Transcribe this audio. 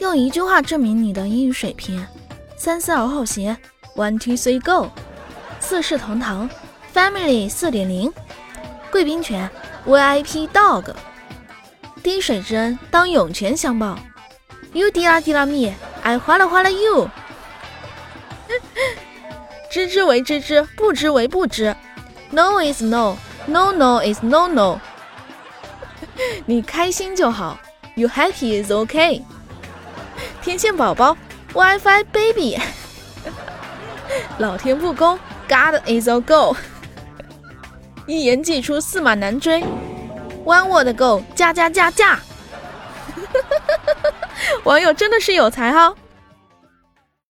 用一句话证明你的英语水平：三思而后行，One two three go。四世同堂，Family 四点零。贵宾犬，VIP dog。滴水之恩，当涌泉相报。You 滴啦滴啦 me，I 哗啦哗啦 you。知之为知之，不知为不知。No is no，No no is no no。你开心就好，You happy is okay。天线宝宝，WiFi baby。老天不公，God is a go。一言既出，驷马难追。One word go，加加加加。网友真的是有才哈。